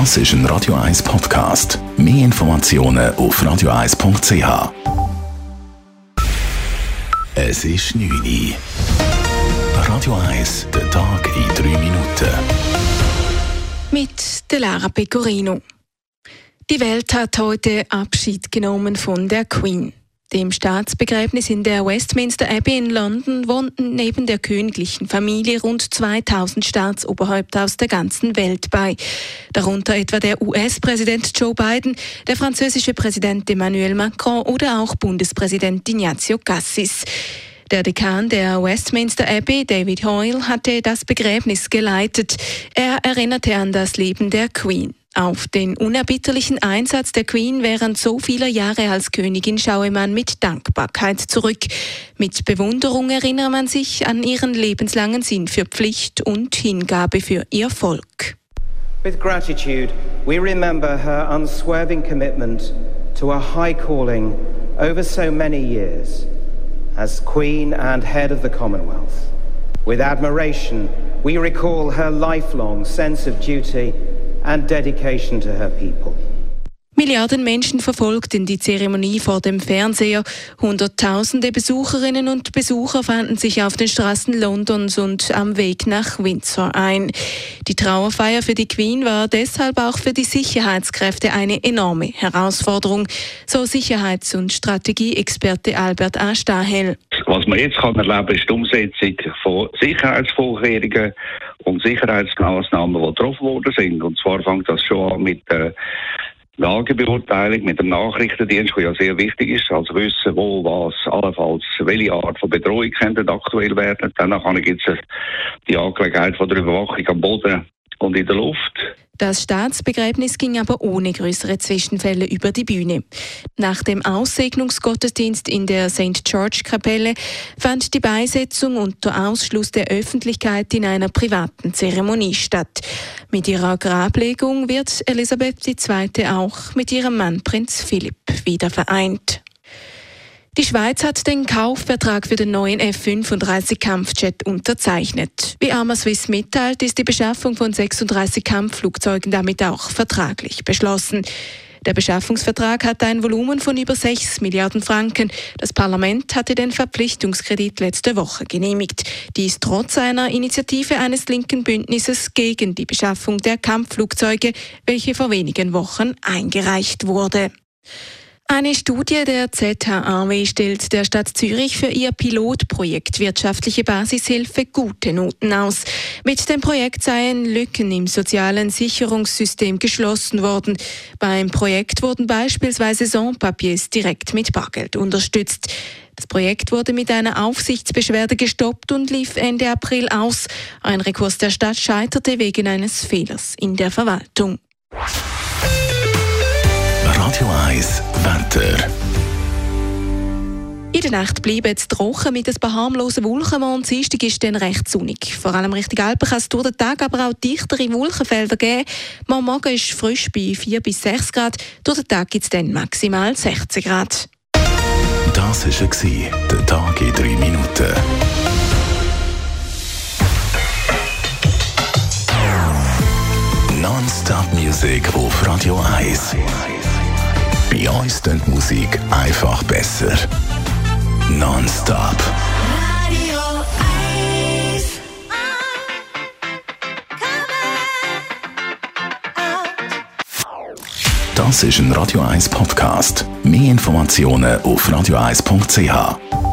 Das ist ein Radio 1 Podcast. Mehr Informationen auf radio1.ch. Es ist 9 Uhr. Radio 1, der Tag in 3 Minuten. Mit der Lara Pecorino. Die Welt hat heute Abschied genommen von der Queen. Dem Staatsbegräbnis in der Westminster Abbey in London wohnten neben der königlichen Familie rund 2000 Staatsoberhäupter aus der ganzen Welt bei. Darunter etwa der US-Präsident Joe Biden, der französische Präsident Emmanuel Macron oder auch Bundespräsident Ignazio Cassis. Der Dekan der Westminster Abbey, David Hoyle, hatte das Begräbnis geleitet. Er erinnerte an das Leben der Queen. Auf den unerbitterlichen Einsatz der Queen während so vieler Jahre als Königin schaue man mit Dankbarkeit zurück. Mit Bewunderung erinnere man sich an ihren lebenslangen Sinn für Pflicht und Hingabe für ihr Volk. With gratitude, we remember her unswerving commitment to a high calling over so many years as Queen and head of the Commonwealth. With admiration, we recall her lifelong sense of duty and dedication to her people. Milliarden Menschen verfolgten die Zeremonie vor dem Fernseher. Hunderttausende Besucherinnen und Besucher fanden sich auf den Straßen Londons und am Weg nach Windsor ein. Die Trauerfeier für die Queen war deshalb auch für die Sicherheitskräfte eine enorme Herausforderung, so Sicherheits- und Strategieexperte Albert A. Stahel. Was man jetzt kann erleben, ist die Umsetzung von Sicherheitsvorkehrungen und Sicherheitsmaßnahmen, die getroffen worden sind. Und zwar fängt das schon an mit der Lagebeurteilung, mit dem Nachrichtendienst, der ja sehr wichtig ist, also wissen, wo, was, allenfalls, welche Art von Bedrohung könnte aktuell werden. Dann gibt es die Angelegenheit von der Überwachung am Boden und in der Luft. Das Staatsbegräbnis ging aber ohne größere Zwischenfälle über die Bühne. Nach dem Aussegnungsgottesdienst in der St. George Kapelle fand die Beisetzung unter Ausschluss der Öffentlichkeit in einer privaten Zeremonie statt. Mit ihrer Grablegung wird Elisabeth II. auch mit ihrem Mann Prinz Philipp wieder vereint. Die Schweiz hat den Kaufvertrag für den neuen F-35 Kampfjet unterzeichnet. Wie Arma Swiss mitteilt, ist die Beschaffung von 36 Kampfflugzeugen damit auch vertraglich beschlossen. Der Beschaffungsvertrag hat ein Volumen von über 6 Milliarden Franken. Das Parlament hatte den Verpflichtungskredit letzte Woche genehmigt. Dies trotz einer Initiative eines linken Bündnisses gegen die Beschaffung der Kampfflugzeuge, welche vor wenigen Wochen eingereicht wurde. Eine Studie der ZHAW stellt der Stadt Zürich für ihr Pilotprojekt Wirtschaftliche Basishilfe gute Noten aus. Mit dem Projekt seien Lücken im sozialen Sicherungssystem geschlossen worden. Beim Projekt wurden beispielsweise Sans-Papiers direkt mit Bargeld unterstützt. Das Projekt wurde mit einer Aufsichtsbeschwerde gestoppt und lief Ende April aus. Ein Rekurs der Stadt scheiterte wegen eines Fehlers in der Verwaltung. Radio 1 Wetter. In der Nacht bleibt es trocken mit ein paar harmlosen Wolken. Am Dienstag ist dann recht sonnig. Vor allem Richtung Alpen kann es durch den Tag aber auch dichtere Wolkenfelder geben. Am Morgen ist frisch bei 4 bis 6 Grad. Durch den Tag gibt es dann maximal 16 Grad. Das war der Tag in 3 Minuten. Non-Stop-Musik auf Radio 1. Bei uns klingt Musik einfach besser. Non-stop. Radio 1. Das ist ein Radio 1 Podcast. Mehr Informationen auf radio1.ch.